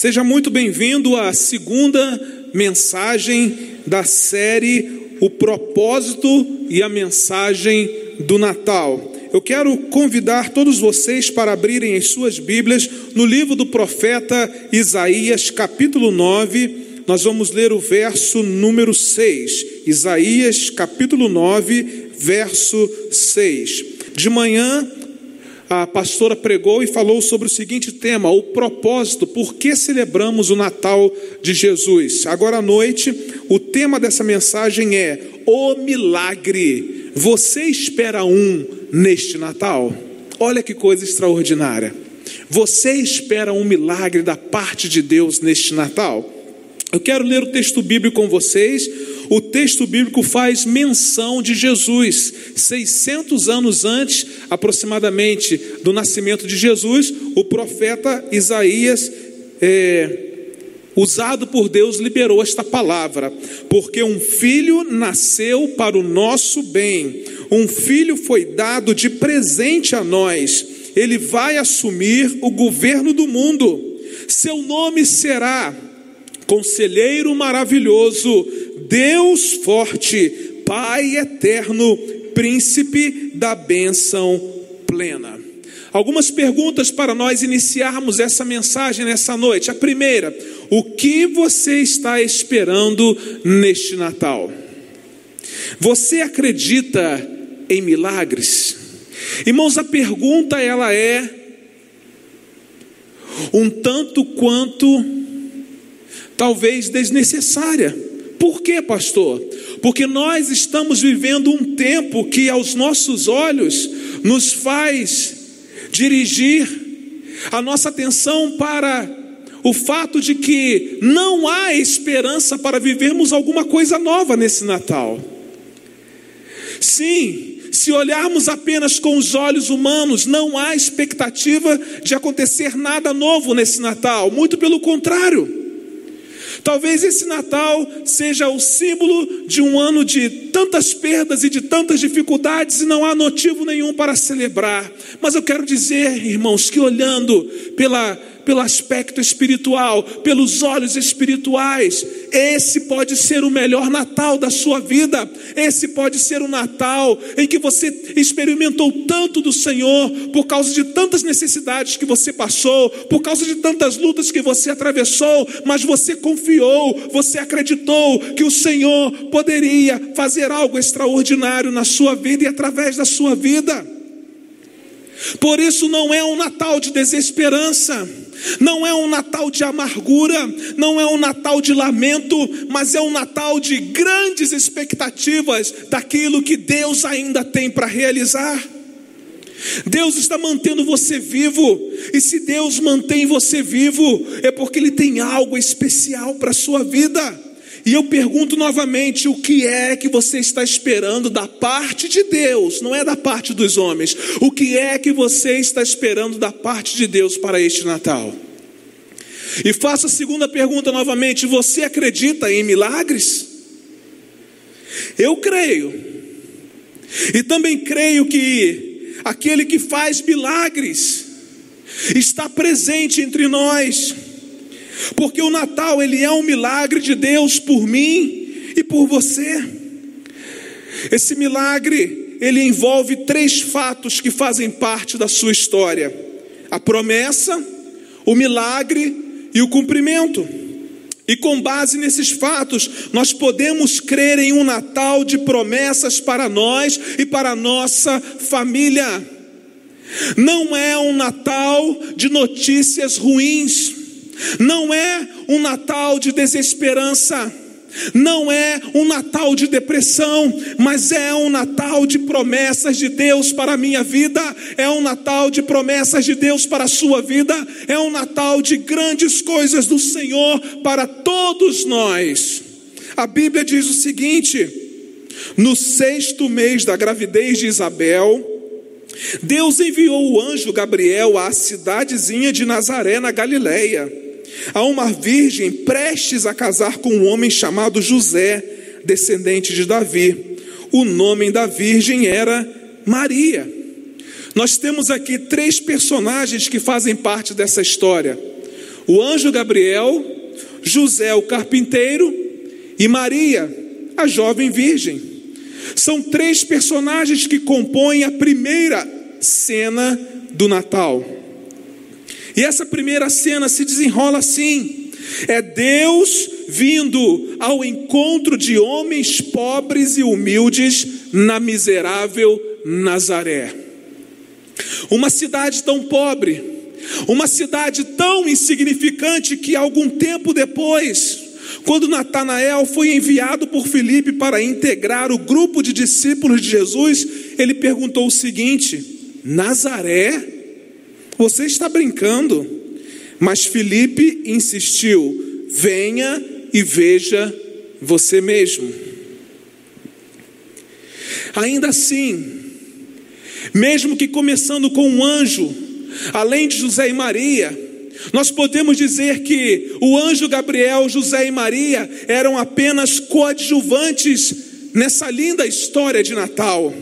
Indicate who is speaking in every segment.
Speaker 1: Seja muito bem-vindo à segunda mensagem da série O Propósito e a Mensagem do Natal. Eu quero convidar todos vocês para abrirem as suas Bíblias no livro do profeta Isaías, capítulo 9. Nós vamos ler o verso número 6. Isaías, capítulo 9, verso 6. De manhã, a pastora pregou e falou sobre o seguinte tema: o propósito, por que celebramos o Natal de Jesus. Agora à noite, o tema dessa mensagem é o milagre. Você espera um neste Natal? Olha que coisa extraordinária. Você espera um milagre da parte de Deus neste Natal? Eu quero ler o texto bíblico com vocês o texto bíblico faz menção de Jesus. 600 anos antes, aproximadamente, do nascimento de Jesus, o profeta Isaías, é, usado por Deus, liberou esta palavra: Porque um filho nasceu para o nosso bem, um filho foi dado de presente a nós, ele vai assumir o governo do mundo. Seu nome será Conselheiro Maravilhoso Deus forte, Pai eterno, príncipe da bênção plena. Algumas perguntas para nós iniciarmos essa mensagem nessa noite. A primeira, o que você está esperando neste Natal? Você acredita em milagres? Irmãos, a pergunta ela é um tanto quanto talvez desnecessária. Por quê, pastor? Porque nós estamos vivendo um tempo que, aos nossos olhos, nos faz dirigir a nossa atenção para o fato de que não há esperança para vivermos alguma coisa nova nesse Natal. Sim, se olharmos apenas com os olhos humanos, não há expectativa de acontecer nada novo nesse Natal, muito pelo contrário. Talvez esse Natal seja o símbolo de um ano de tantas perdas e de tantas dificuldades e não há motivo nenhum para celebrar. Mas eu quero dizer, irmãos, que olhando pela pelo aspecto espiritual, pelos olhos espirituais. Esse pode ser o melhor Natal da sua vida. Esse pode ser o Natal em que você experimentou tanto do Senhor por causa de tantas necessidades que você passou, por causa de tantas lutas que você atravessou, mas você confiou, você acreditou que o Senhor poderia fazer algo extraordinário na sua vida e através da sua vida. Por isso não é um Natal de desesperança não é um Natal de amargura, não é um Natal de lamento, mas é um Natal de grandes expectativas daquilo que Deus ainda tem para realizar. Deus está mantendo você vivo, e se Deus mantém você vivo, é porque Ele tem algo especial para a sua vida. E eu pergunto novamente: o que é que você está esperando da parte de Deus, não é da parte dos homens? O que é que você está esperando da parte de Deus para este Natal? E faço a segunda pergunta novamente: você acredita em milagres? Eu creio, e também creio que aquele que faz milagres está presente entre nós. Porque o Natal ele é um milagre de Deus por mim e por você. Esse milagre ele envolve três fatos que fazem parte da sua história: a promessa, o milagre e o cumprimento. E com base nesses fatos, nós podemos crer em um Natal de promessas para nós e para nossa família. Não é um Natal de notícias ruins não é um Natal de desesperança, não é um Natal de depressão, mas é um Natal de promessas de Deus para a minha vida, é um Natal de promessas de Deus para a sua vida, é um Natal de grandes coisas do Senhor para todos nós. A Bíblia diz o seguinte: no sexto mês da gravidez de Isabel, Deus enviou o anjo Gabriel à cidadezinha de Nazaré, na Galileia a uma virgem prestes a casar com um homem chamado José, descendente de Davi. O nome da virgem era Maria. Nós temos aqui três personagens que fazem parte dessa história: o anjo Gabriel, José o carpinteiro e Maria, a jovem virgem. São três personagens que compõem a primeira cena do Natal. E essa primeira cena se desenrola assim: é Deus vindo ao encontro de homens pobres e humildes na miserável Nazaré. Uma cidade tão pobre, uma cidade tão insignificante que algum tempo depois, quando Natanael foi enviado por Filipe para integrar o grupo de discípulos de Jesus, ele perguntou o seguinte: Nazaré? Você está brincando? Mas Filipe insistiu: venha e veja você mesmo. Ainda assim, mesmo que começando com um anjo, além de José e Maria, nós podemos dizer que o anjo Gabriel, José e Maria eram apenas coadjuvantes nessa linda história de Natal.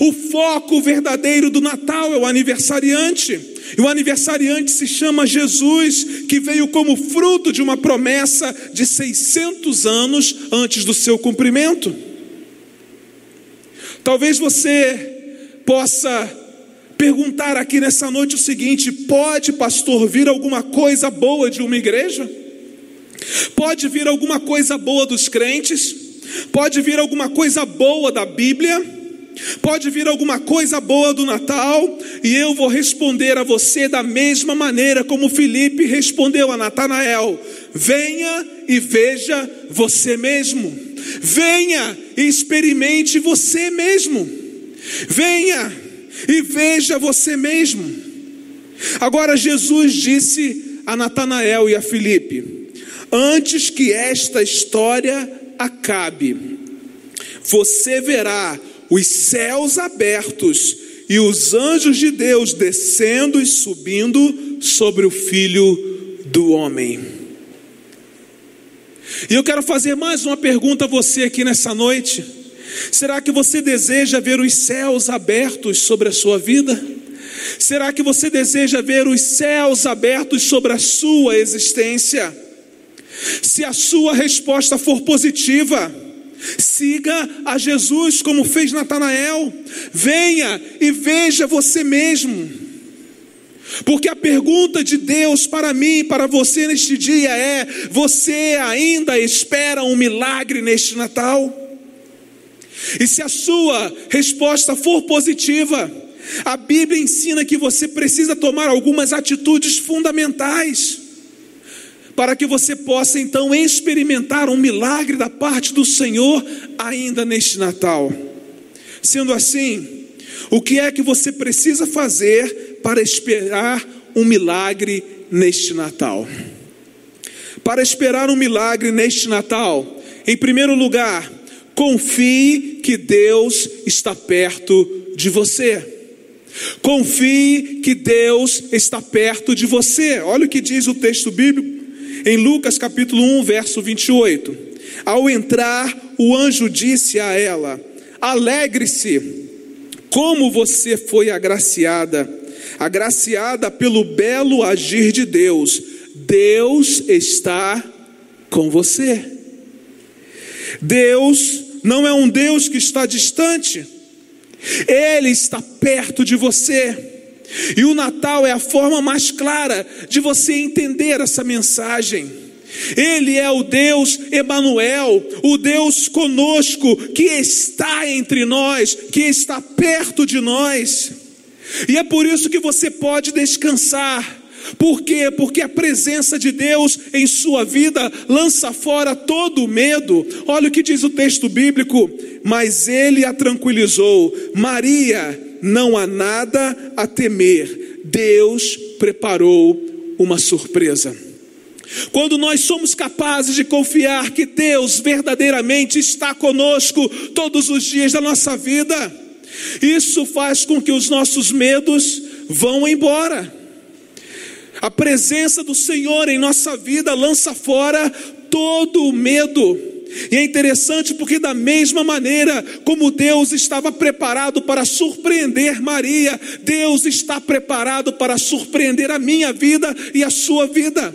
Speaker 1: O foco verdadeiro do Natal é o aniversariante. E o aniversariante se chama Jesus, que veio como fruto de uma promessa de 600 anos antes do seu cumprimento. Talvez você possa perguntar aqui nessa noite o seguinte: pode, pastor, vir alguma coisa boa de uma igreja? Pode vir alguma coisa boa dos crentes? Pode vir alguma coisa boa da Bíblia? Pode vir alguma coisa boa do Natal? E eu vou responder a você da mesma maneira como Felipe respondeu a Natanael: venha e veja você mesmo. Venha e experimente você mesmo. Venha e veja você mesmo. Agora Jesus disse a Natanael e a Filipe: Antes que esta história acabe, você verá os céus abertos e os anjos de Deus descendo e subindo sobre o filho do homem. E eu quero fazer mais uma pergunta a você aqui nessa noite. Será que você deseja ver os céus abertos sobre a sua vida? Será que você deseja ver os céus abertos sobre a sua existência? Se a sua resposta for positiva, siga a Jesus como fez Natanael. Venha e veja você mesmo. Porque a pergunta de Deus para mim para você neste dia é: você ainda espera um milagre neste Natal? E se a sua resposta for positiva, a Bíblia ensina que você precisa tomar algumas atitudes fundamentais para que você possa então experimentar um milagre da parte do Senhor ainda neste Natal. Sendo assim, o que é que você precisa fazer para esperar um milagre neste Natal? Para esperar um milagre neste Natal, em primeiro lugar, Confie que Deus está perto de você. Confie que Deus está perto de você. Olha o que diz o texto bíblico em Lucas capítulo 1, verso 28. Ao entrar, o anjo disse a ela: Alegre-se, como você foi agraciada, agraciada pelo belo agir de Deus. Deus está com você. Deus não é um Deus que está distante, Ele está perto de você. E o Natal é a forma mais clara de você entender essa mensagem. Ele é o Deus Emanuel, o Deus conosco, que está entre nós, que está perto de nós. E é por isso que você pode descansar por quê? Porque a presença de Deus em sua vida lança fora todo o medo. Olha o que diz o texto bíblico: Mas ele a tranquilizou, Maria, não há nada a temer, Deus preparou uma surpresa. Quando nós somos capazes de confiar que Deus verdadeiramente está conosco todos os dias da nossa vida, isso faz com que os nossos medos vão embora. A presença do Senhor em nossa vida lança fora todo o medo. E é interessante porque, da mesma maneira como Deus estava preparado para surpreender Maria, Deus está preparado para surpreender a minha vida e a sua vida.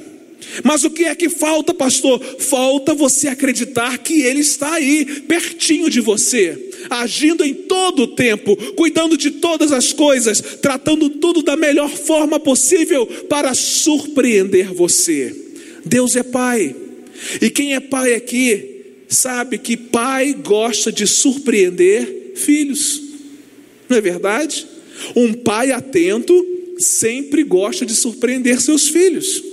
Speaker 1: Mas o que é que falta, pastor? Falta você acreditar que Ele está aí, pertinho de você, agindo em todo o tempo, cuidando de todas as coisas, tratando tudo da melhor forma possível para surpreender você. Deus é Pai, e quem é pai aqui sabe que pai gosta de surpreender filhos, não é verdade? Um pai atento sempre gosta de surpreender seus filhos.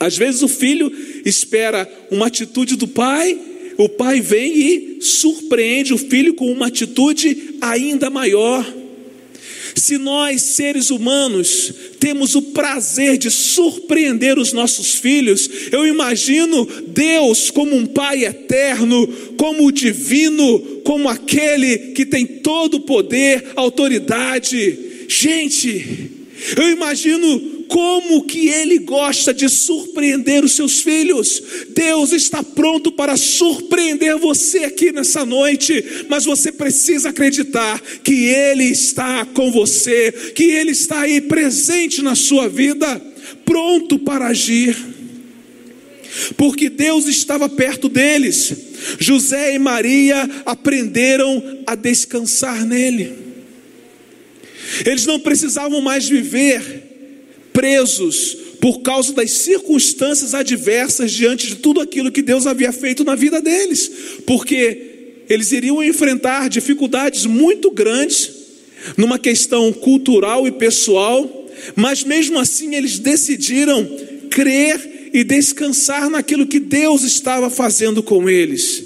Speaker 1: Às vezes o filho espera uma atitude do pai, o pai vem e surpreende o filho com uma atitude ainda maior. Se nós, seres humanos, temos o prazer de surpreender os nossos filhos, eu imagino Deus como um Pai eterno, como o divino, como aquele que tem todo o poder, autoridade. Gente, eu imagino como que ele gosta de surpreender os seus filhos. Deus está pronto para surpreender você aqui nessa noite, mas você precisa acreditar que ele está com você, que ele está aí presente na sua vida, pronto para agir. Porque Deus estava perto deles. José e Maria aprenderam a descansar nele. Eles não precisavam mais viver presos por causa das circunstâncias adversas diante de tudo aquilo que Deus havia feito na vida deles, porque eles iriam enfrentar dificuldades muito grandes numa questão cultural e pessoal, mas mesmo assim eles decidiram crer e descansar naquilo que Deus estava fazendo com eles.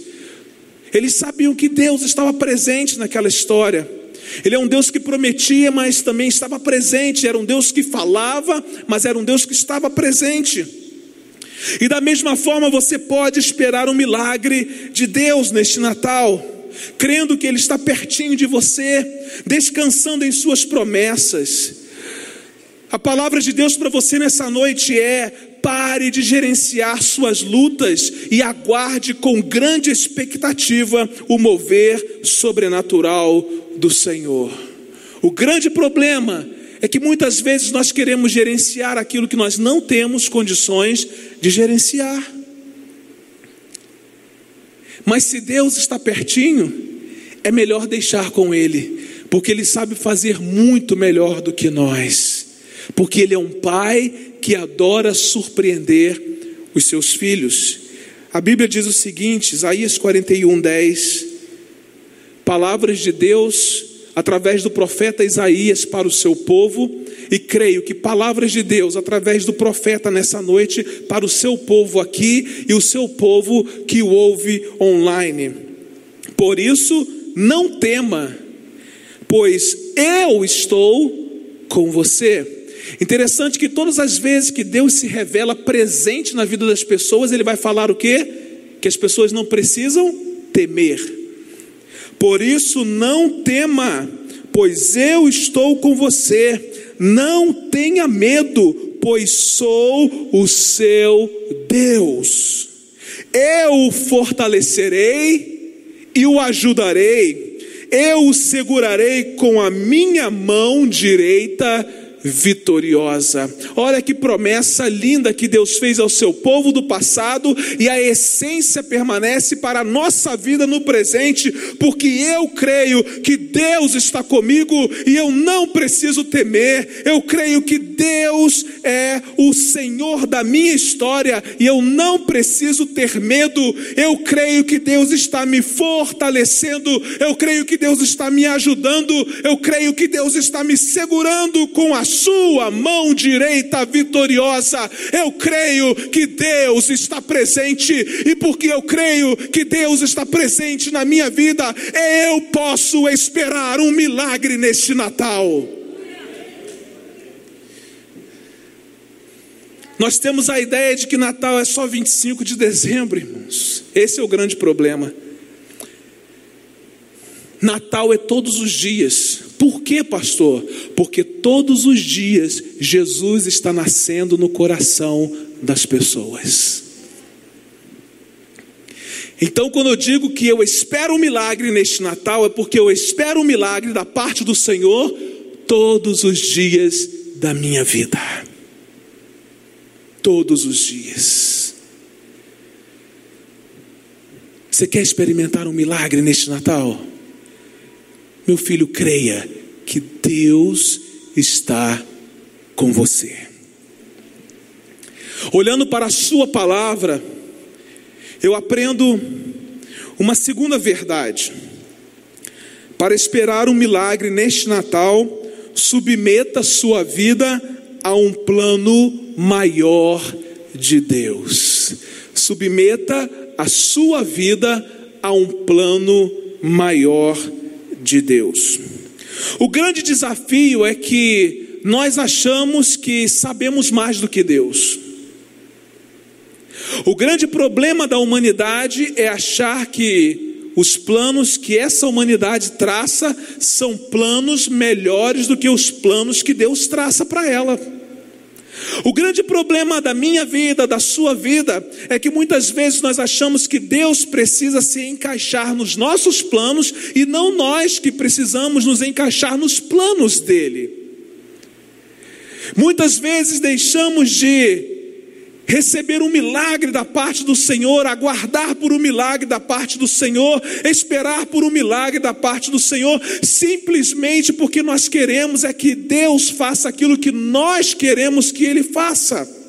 Speaker 1: Eles sabiam que Deus estava presente naquela história. Ele é um Deus que prometia, mas também estava presente. Era um Deus que falava, mas era um Deus que estava presente. E da mesma forma você pode esperar um milagre de Deus neste Natal, crendo que Ele está pertinho de você, descansando em Suas promessas. A palavra de Deus para você nessa noite é: pare de gerenciar suas lutas e aguarde com grande expectativa o mover sobrenatural do Senhor. O grande problema é que muitas vezes nós queremos gerenciar aquilo que nós não temos condições de gerenciar. Mas se Deus está pertinho, é melhor deixar com Ele, porque Ele sabe fazer muito melhor do que nós, porque Ele é um Pai que adora surpreender os seus filhos. A Bíblia diz o seguinte, Isaías 41, 10: palavras de Deus através do profeta Isaías para o seu povo, e creio que palavras de Deus através do profeta nessa noite para o seu povo aqui e o seu povo que o ouve online. Por isso, não tema, pois eu estou com você. Interessante que todas as vezes que Deus se revela presente na vida das pessoas, ele vai falar o quê? Que as pessoas não precisam temer. Por isso não tema, pois eu estou com você. Não tenha medo, pois sou o seu Deus. Eu o fortalecerei e o ajudarei. Eu o segurarei com a minha mão direita vitoriosa. Olha que promessa linda que Deus fez ao seu povo do passado e a essência permanece para a nossa vida no presente, porque eu creio que Deus está comigo e eu não preciso temer. Eu creio que Deus é o Senhor da minha história e eu não preciso ter medo. Eu creio que Deus está me fortalecendo. Eu creio que Deus está me ajudando. Eu creio que Deus está me segurando com a sua mão direita vitoriosa. Eu creio que Deus está presente, e porque eu creio que Deus está presente na minha vida, eu posso esperar um milagre neste Natal. Nós temos a ideia de que Natal é só 25 de dezembro, irmãos. Esse é o grande problema. Natal é todos os dias. Por quê, pastor? Porque todos os dias Jesus está nascendo no coração das pessoas. Então, quando eu digo que eu espero um milagre neste Natal, é porque eu espero um milagre da parte do Senhor todos os dias da minha vida. todos os dias. Você quer experimentar um milagre neste Natal? Meu filho, creia que Deus está com você. Olhando para a Sua palavra, eu aprendo uma segunda verdade. Para esperar um milagre neste Natal, submeta sua vida a um plano maior de Deus. Submeta a sua vida a um plano maior de Deus. O grande desafio é que nós achamos que sabemos mais do que Deus. O grande problema da humanidade é achar que os planos que essa humanidade traça são planos melhores do que os planos que Deus traça para ela. O grande problema da minha vida, da sua vida, é que muitas vezes nós achamos que Deus precisa se encaixar nos nossos planos e não nós que precisamos nos encaixar nos planos dele. Muitas vezes deixamos de receber um milagre da parte do Senhor, aguardar por um milagre da parte do Senhor, esperar por um milagre da parte do Senhor, simplesmente porque nós queremos é que Deus faça aquilo que nós queremos que Ele faça.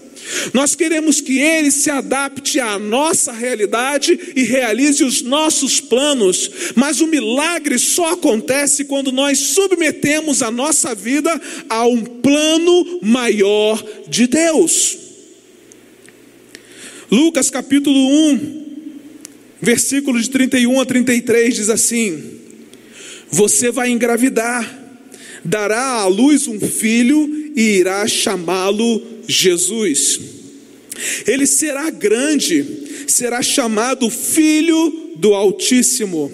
Speaker 1: Nós queremos que Ele se adapte à nossa realidade e realize os nossos planos, mas o milagre só acontece quando nós submetemos a nossa vida a um plano maior de Deus. Lucas capítulo 1, versículos de 31 a 33 diz assim: Você vai engravidar, dará à luz um filho e irá chamá-lo Jesus. Ele será grande, será chamado Filho do Altíssimo.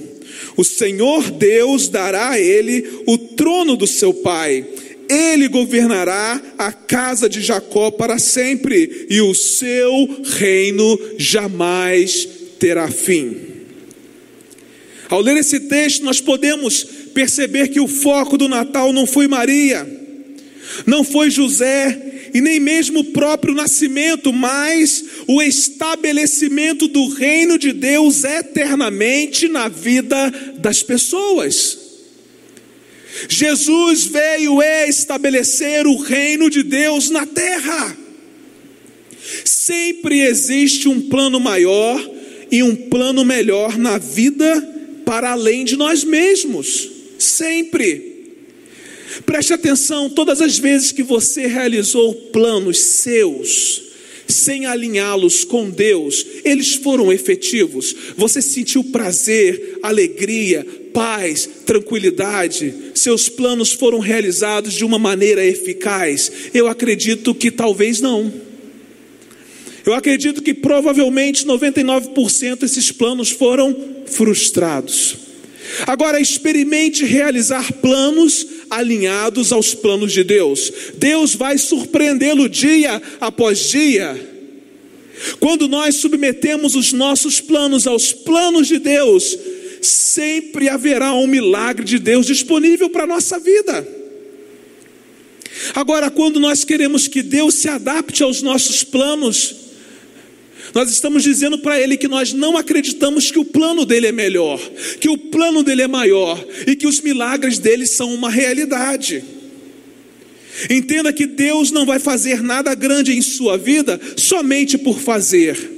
Speaker 1: O Senhor Deus dará a ele o trono do seu pai ele governará a casa de Jacó para sempre, e o seu reino jamais terá fim. Ao ler esse texto, nós podemos perceber que o foco do Natal não foi Maria, não foi José, e nem mesmo o próprio nascimento, mas o estabelecimento do reino de Deus eternamente na vida das pessoas. Jesus veio estabelecer o reino de Deus na terra. Sempre existe um plano maior e um plano melhor na vida para além de nós mesmos. Sempre. Preste atenção, todas as vezes que você realizou planos seus, sem alinhá-los com Deus, eles foram efetivos. Você sentiu prazer, alegria, paz, tranquilidade, seus planos foram realizados de uma maneira eficaz? Eu acredito que talvez não. Eu acredito que provavelmente 99% desses planos foram frustrados. Agora experimente realizar planos alinhados aos planos de Deus. Deus vai surpreendê-lo dia após dia. Quando nós submetemos os nossos planos aos planos de Deus, sempre haverá um milagre de Deus disponível para a nossa vida. Agora, quando nós queremos que Deus se adapte aos nossos planos, nós estamos dizendo para Ele que nós não acreditamos que o plano dele é melhor, que o plano dele é maior e que os milagres dele são uma realidade. Entenda que Deus não vai fazer nada grande em sua vida somente por fazer.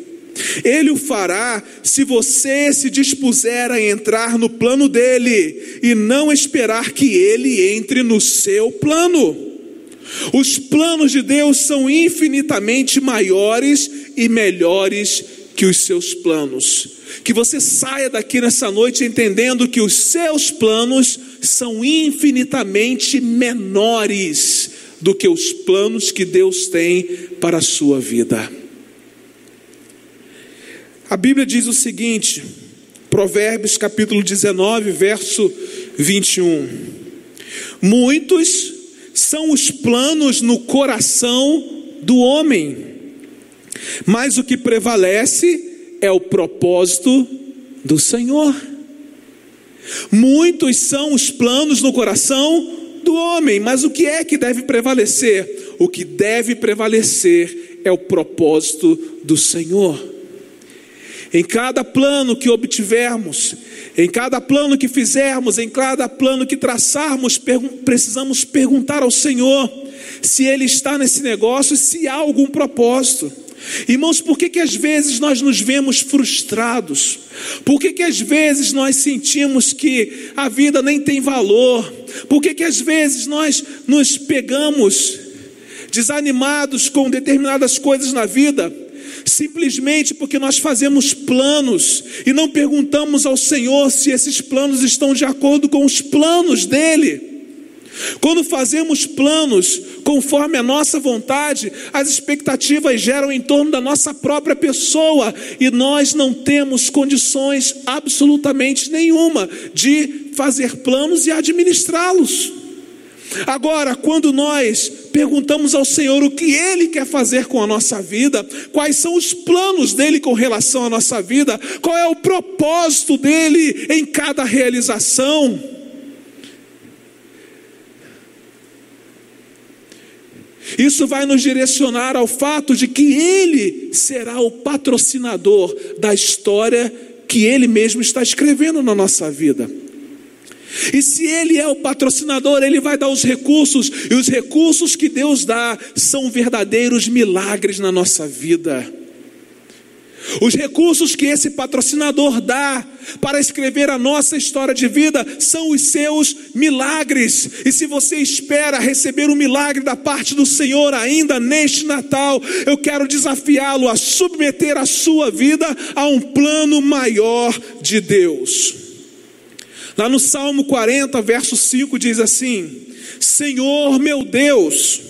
Speaker 1: Ele o fará se você se dispuser a entrar no plano dele e não esperar que ele entre no seu plano. Os planos de Deus são infinitamente maiores e melhores que os seus planos. Que você saia daqui nessa noite entendendo que os seus planos são infinitamente menores do que os planos que Deus tem para a sua vida. A Bíblia diz o seguinte, Provérbios capítulo 19, verso 21. Muitos são os planos no coração do homem, mas o que prevalece é o propósito do Senhor. Muitos são os planos no coração do homem, mas o que é que deve prevalecer? O que deve prevalecer é o propósito do Senhor. Em cada plano que obtivermos, em cada plano que fizermos, em cada plano que traçarmos, precisamos perguntar ao Senhor se Ele está nesse negócio, se há algum propósito. Irmãos, por que, que às vezes nós nos vemos frustrados? Por que, que às vezes nós sentimos que a vida nem tem valor? Por que, que às vezes nós nos pegamos desanimados com determinadas coisas na vida? Simplesmente porque nós fazemos planos e não perguntamos ao Senhor se esses planos estão de acordo com os planos dEle. Quando fazemos planos conforme a nossa vontade, as expectativas geram em torno da nossa própria pessoa e nós não temos condições absolutamente nenhuma de fazer planos e administrá-los. Agora, quando nós perguntamos ao Senhor o que Ele quer fazer com a nossa vida, quais são os planos dele com relação à nossa vida, qual é o propósito dele em cada realização, Isso vai nos direcionar ao fato de que Ele será o patrocinador da história que Ele mesmo está escrevendo na nossa vida. E se Ele é o patrocinador, Ele vai dar os recursos, e os recursos que Deus dá são verdadeiros milagres na nossa vida. Os recursos que esse patrocinador dá para escrever a nossa história de vida são os seus milagres. E se você espera receber um milagre da parte do Senhor ainda neste Natal, eu quero desafiá-lo a submeter a sua vida a um plano maior de Deus. Lá no Salmo 40, verso 5 diz assim: Senhor meu Deus,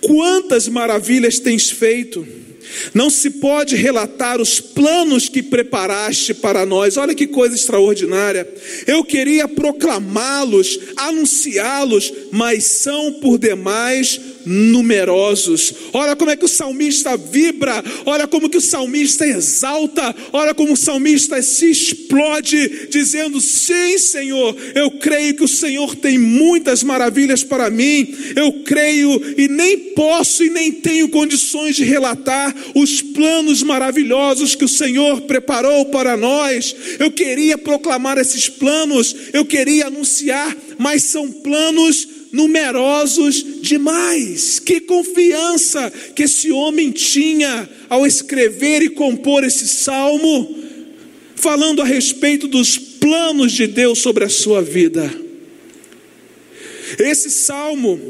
Speaker 1: quantas maravilhas tens feito não se pode relatar os planos que preparaste para nós. Olha que coisa extraordinária. Eu queria proclamá-los, anunciá-los, mas são por demais numerosos. Olha como é que o salmista vibra, olha como que o salmista exalta, olha como o salmista se explode, dizendo: Sim, Senhor, eu creio que o Senhor tem muitas maravilhas para mim, eu creio e nem posso e nem tenho condições de relatar os planos maravilhosos que o Senhor preparou para nós. Eu queria proclamar esses planos, eu queria anunciar, mas são planos numerosos demais. Que confiança que esse homem tinha ao escrever e compor esse salmo, falando a respeito dos planos de Deus sobre a sua vida. Esse salmo,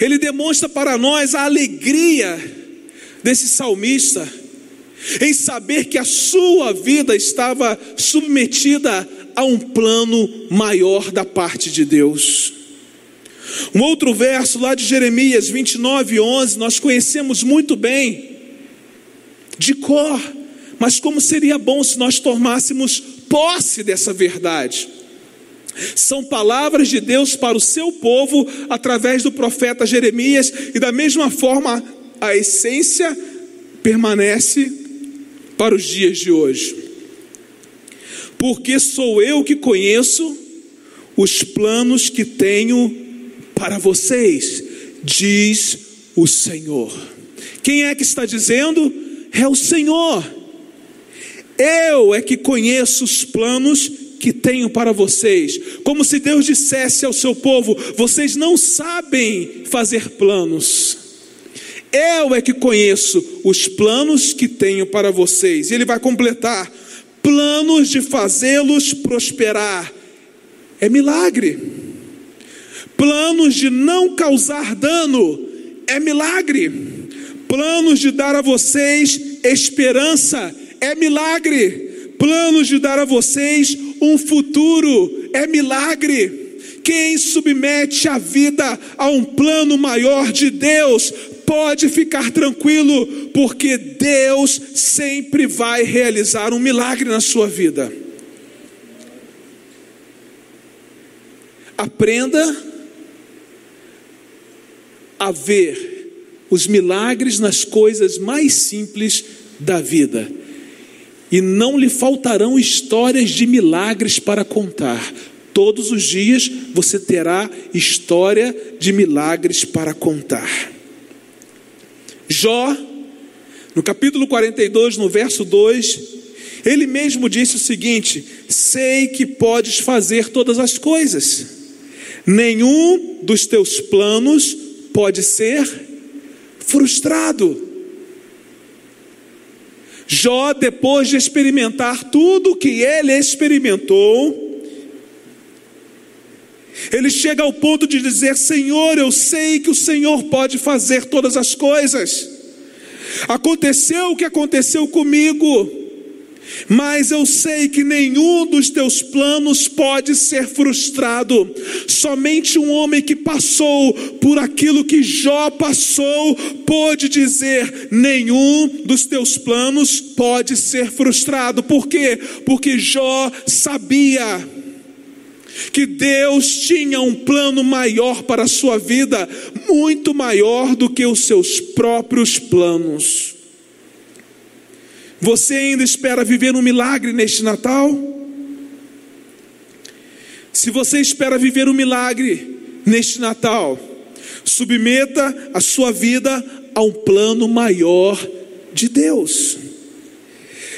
Speaker 1: ele demonstra para nós a alegria desse salmista em saber que a sua vida estava submetida a um plano maior da parte de Deus. Um outro verso lá de Jeremias 29, 11, nós conhecemos muito bem, de cor, mas como seria bom se nós tomássemos posse dessa verdade. São palavras de Deus para o seu povo através do profeta Jeremias, e da mesma forma a essência permanece para os dias de hoje. Porque sou eu que conheço os planos que tenho para vocês, diz o Senhor. Quem é que está dizendo? É o Senhor. Eu é que conheço os planos que tenho para vocês. Como se Deus dissesse ao seu povo: vocês não sabem fazer planos. Eu é que conheço os planos que tenho para vocês. E ele vai completar: planos de fazê-los prosperar. É milagre planos de não causar dano, é milagre. Planos de dar a vocês esperança, é milagre. Planos de dar a vocês um futuro, é milagre. Quem submete a vida a um plano maior de Deus, pode ficar tranquilo, porque Deus sempre vai realizar um milagre na sua vida. Aprenda a ver os milagres nas coisas mais simples da vida. E não lhe faltarão histórias de milagres para contar. Todos os dias você terá história de milagres para contar. Jó, no capítulo 42, no verso 2, ele mesmo disse o seguinte: Sei que podes fazer todas as coisas, nenhum dos teus planos pode ser frustrado. Jó, depois de experimentar tudo que ele experimentou, ele chega ao ponto de dizer: Senhor, eu sei que o Senhor pode fazer todas as coisas. Aconteceu o que aconteceu comigo, mas eu sei que nenhum dos teus planos pode ser frustrado. Somente um homem que passou por aquilo que Jó passou pôde dizer: nenhum dos teus planos pode ser frustrado. Por quê? Porque Jó sabia que Deus tinha um plano maior para a sua vida, muito maior do que os seus próprios planos. Você ainda espera viver um milagre neste Natal? Se você espera viver um milagre neste Natal, submeta a sua vida a um plano maior de Deus.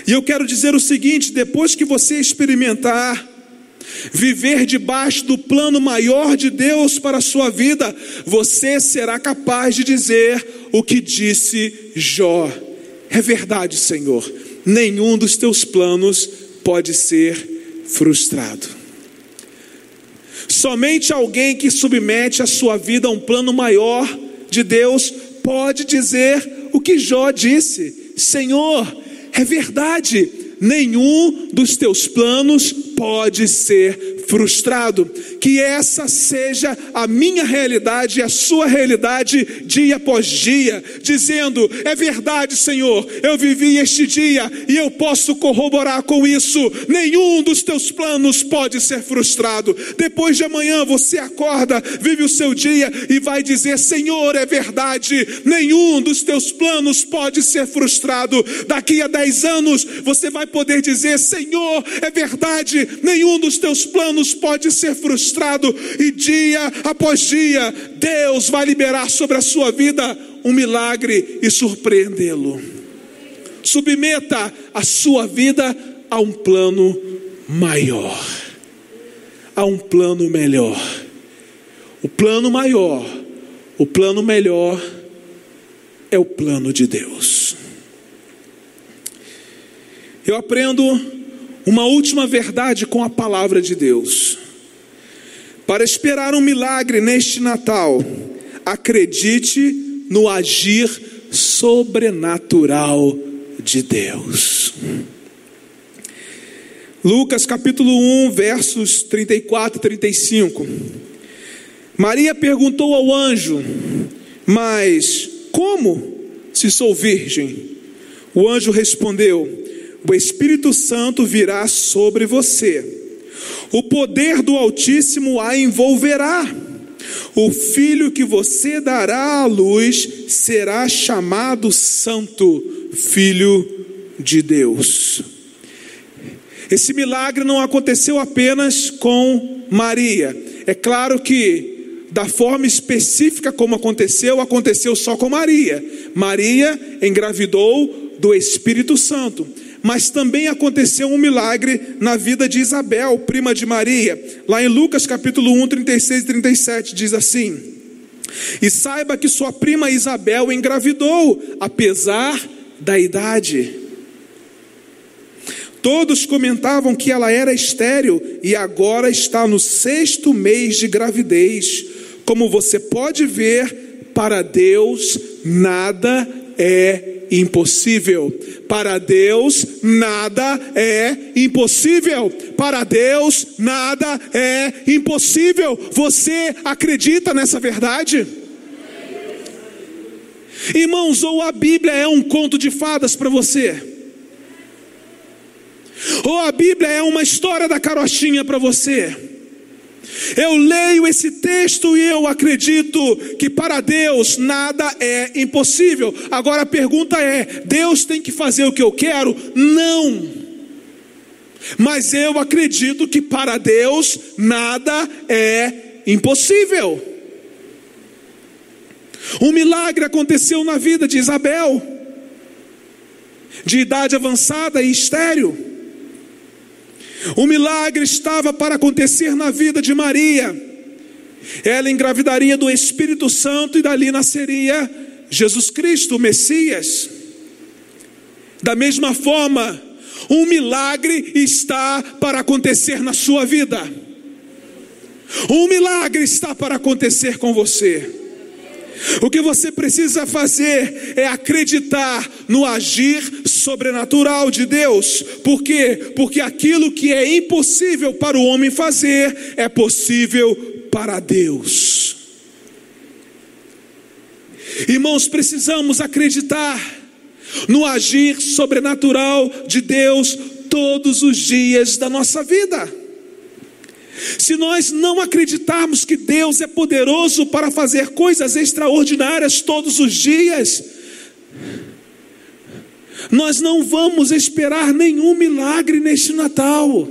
Speaker 1: E eu quero dizer o seguinte: depois que você experimentar viver debaixo do plano maior de Deus para a sua vida, você será capaz de dizer o que disse Jó. É verdade, Senhor, nenhum dos teus planos pode ser frustrado. Somente alguém que submete a sua vida a um plano maior de Deus pode dizer o que Jó disse: Senhor, é verdade, nenhum dos teus planos pode ser frustrado. Que essa seja a minha realidade e a sua realidade dia após dia, dizendo: é verdade, Senhor, eu vivi este dia e eu posso corroborar com isso. Nenhum dos teus planos pode ser frustrado. Depois de amanhã você acorda, vive o seu dia e vai dizer: Senhor, é verdade, nenhum dos teus planos pode ser frustrado. Daqui a dez anos você vai poder dizer: Senhor, é verdade, nenhum dos teus planos pode ser frustrado, e dia após dia, Deus vai liberar sobre a sua vida um milagre e surpreendê-lo. Submeta a sua vida a um plano maior, a um plano melhor. O plano maior, o plano melhor é o plano de Deus. Eu aprendo uma última verdade com a palavra de Deus. Para esperar um milagre neste Natal, acredite no agir sobrenatural de Deus. Lucas capítulo 1, versos 34 e 35. Maria perguntou ao anjo: Mas como se sou virgem? O anjo respondeu: o Espírito Santo virá sobre você, o poder do Altíssimo a envolverá. O filho que você dará à luz será chamado Santo, Filho de Deus. Esse milagre não aconteceu apenas com Maria. É claro que, da forma específica como aconteceu, aconteceu só com Maria. Maria engravidou do Espírito Santo mas também aconteceu um milagre na vida de Isabel, prima de Maria. Lá em Lucas capítulo 1, 36 e 37 diz assim: E saiba que sua prima Isabel engravidou, apesar da idade. Todos comentavam que ela era estéril e agora está no sexto mês de gravidez. Como você pode ver, para Deus nada é impossível. Para Deus nada é impossível. Para Deus nada é impossível. Você acredita nessa verdade? Irmãos, ou a Bíblia é um conto de fadas para você, ou a Bíblia é uma história da carochinha para você. Eu leio esse texto e eu acredito que para Deus nada é impossível. Agora a pergunta é: Deus tem que fazer o que eu quero? Não. Mas eu acredito que para Deus nada é impossível. Um milagre aconteceu na vida de Isabel, de idade avançada e estéril. Um milagre estava para acontecer na vida de Maria. Ela engravidaria do Espírito Santo e dali nasceria Jesus Cristo, o Messias. Da mesma forma, um milagre está para acontecer na sua vida. Um milagre está para acontecer com você. O que você precisa fazer é acreditar no agir sobrenatural de Deus. Por quê? Porque aquilo que é impossível para o homem fazer é possível para Deus. Irmãos, precisamos acreditar no agir sobrenatural de Deus todos os dias da nossa vida. Se nós não acreditarmos que Deus é poderoso para fazer coisas extraordinárias todos os dias, nós não vamos esperar nenhum milagre neste Natal.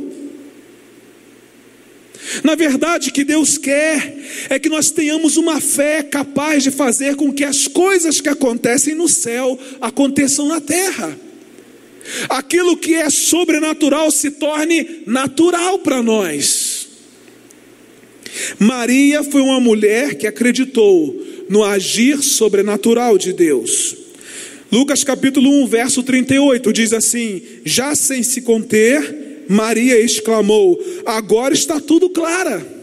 Speaker 1: Na verdade, o que Deus quer é que nós tenhamos uma fé capaz de fazer com que as coisas que acontecem no céu aconteçam na terra. Aquilo que é sobrenatural se torne natural para nós. Maria foi uma mulher que acreditou no agir sobrenatural de Deus. Lucas capítulo 1, verso 38 diz assim: Já sem se conter, Maria exclamou: Agora está tudo clara.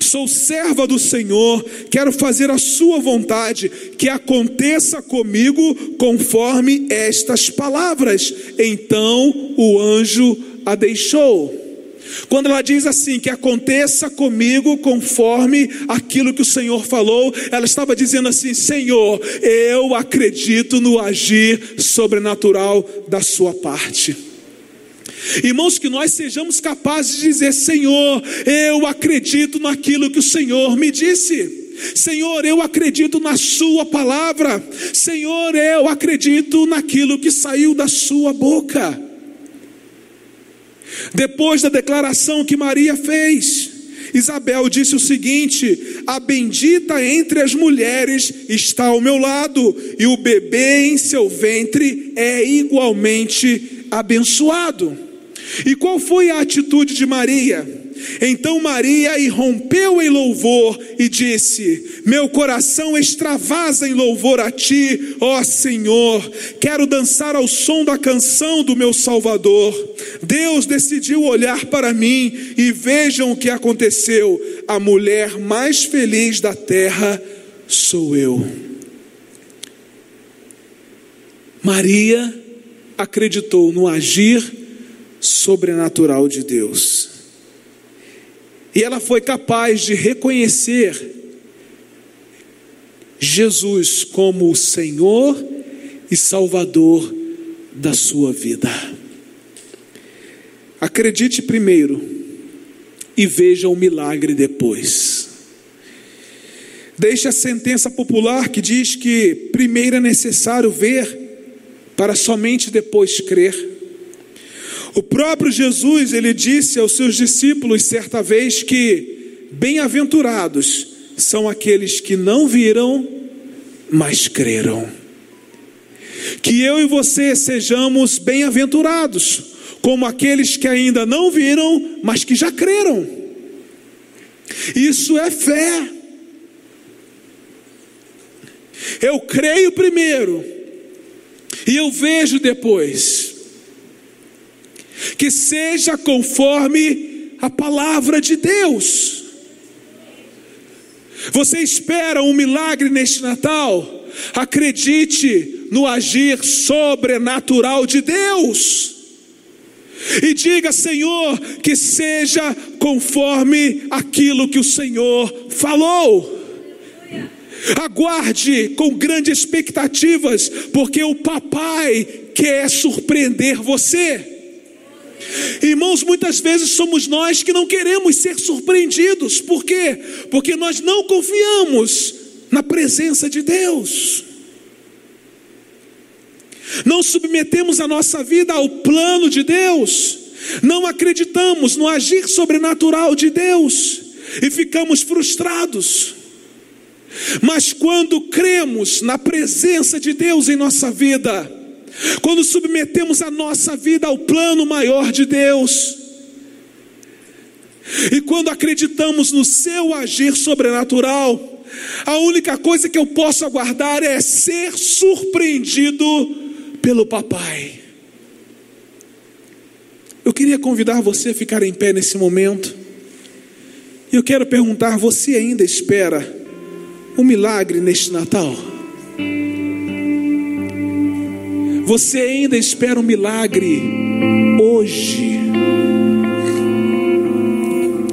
Speaker 1: Sou serva do Senhor, quero fazer a sua vontade, que aconteça comigo conforme estas palavras. Então o anjo a deixou. Quando ela diz assim, que aconteça comigo conforme aquilo que o Senhor falou, ela estava dizendo assim: Senhor, eu acredito no agir sobrenatural da Sua parte. Irmãos, que nós sejamos capazes de dizer: Senhor, eu acredito naquilo que o Senhor me disse. Senhor, eu acredito na Sua palavra. Senhor, eu acredito naquilo que saiu da Sua boca. Depois da declaração que Maria fez, Isabel disse o seguinte: A bendita entre as mulheres está ao meu lado, e o bebê em seu ventre é igualmente abençoado. E qual foi a atitude de Maria? Então Maria irrompeu em louvor e disse: Meu coração extravasa em louvor a ti, ó Senhor. Quero dançar ao som da canção do meu Salvador. Deus decidiu olhar para mim e vejam o que aconteceu. A mulher mais feliz da terra sou eu. Maria acreditou no agir sobrenatural de Deus. E ela foi capaz de reconhecer Jesus como o Senhor e Salvador da sua vida. Acredite primeiro e veja o milagre depois. Deixe a sentença popular que diz que primeiro é necessário ver para somente depois crer. O próprio Jesus, ele disse aos seus discípulos certa vez que bem-aventurados são aqueles que não viram, mas creram. Que eu e você sejamos bem-aventurados, como aqueles que ainda não viram, mas que já creram. Isso é fé. Eu creio primeiro, e eu vejo depois que seja conforme a palavra de Deus. Você espera um milagre neste Natal? Acredite no agir sobrenatural de Deus. E diga, Senhor, que seja conforme aquilo que o Senhor falou. Aguarde com grandes expectativas, porque o papai quer surpreender você. Irmãos, muitas vezes somos nós que não queremos ser surpreendidos. Por quê? Porque nós não confiamos na presença de Deus. Não submetemos a nossa vida ao plano de Deus. Não acreditamos no agir sobrenatural de Deus e ficamos frustrados. Mas quando cremos na presença de Deus em nossa vida, quando submetemos a nossa vida ao plano maior de Deus, e quando acreditamos no seu agir sobrenatural, a única coisa que eu posso aguardar é ser surpreendido pelo papai. Eu queria convidar você a ficar em pé nesse momento. E eu quero perguntar: você ainda espera um milagre neste Natal? Você ainda espera um milagre hoje?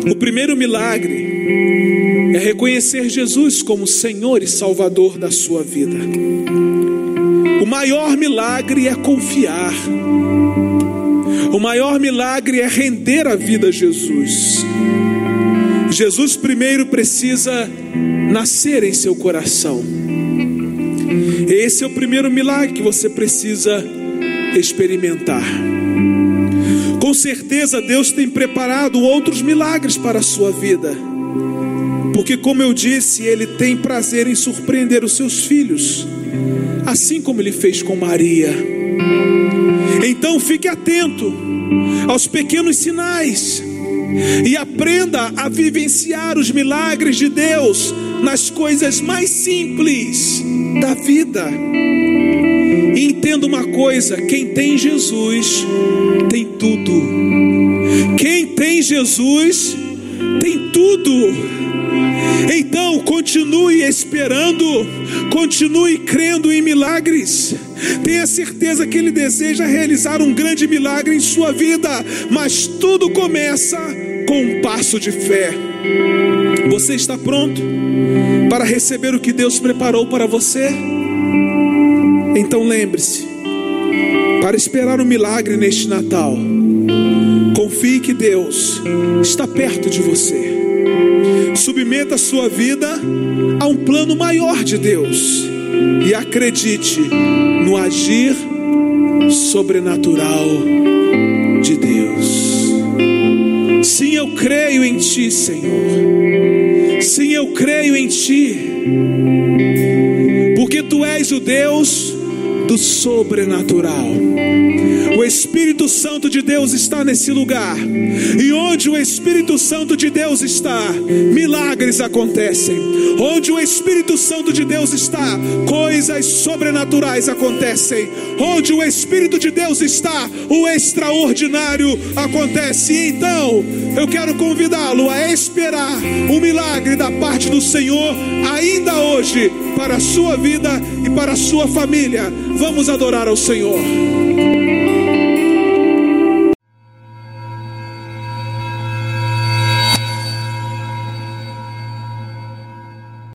Speaker 1: O primeiro milagre é reconhecer Jesus como Senhor e Salvador da sua vida. O maior milagre é confiar. O maior milagre é render a vida a Jesus. Jesus primeiro precisa nascer em seu coração. Esse é o primeiro milagre que você precisa experimentar. Com certeza Deus tem preparado outros milagres para a sua vida. Porque, como eu disse, Ele tem prazer em surpreender os seus filhos, assim como Ele fez com Maria. Então, fique atento aos pequenos sinais e aprenda a vivenciar os milagres de Deus nas coisas mais simples da vida. E entenda uma coisa: quem tem Jesus tem tudo. Quem tem Jesus tem tudo. Então continue esperando, continue crendo em milagres. Tenha certeza que Ele deseja realizar um grande milagre em sua vida, mas tudo começa com um passo de fé. Você está pronto para receber o que Deus preparou para você? Então lembre-se, para esperar um milagre neste Natal, confie que Deus está perto de você. Submeta a sua vida a um plano maior de Deus e acredite no agir sobrenatural de Deus. Sim, eu creio em Ti, Senhor. Sim, eu creio em Ti, porque Tu és o Deus do sobrenatural. O Espírito Santo de Deus está nesse lugar. E onde o Espírito Santo de Deus está, milagres acontecem. Onde o Espírito Santo de Deus está, coisas sobrenaturais acontecem. Onde o Espírito de Deus está, o extraordinário acontece. E então, eu quero convidá-lo a esperar um milagre da parte do Senhor ainda hoje para a sua vida e para a sua família. Vamos adorar ao Senhor.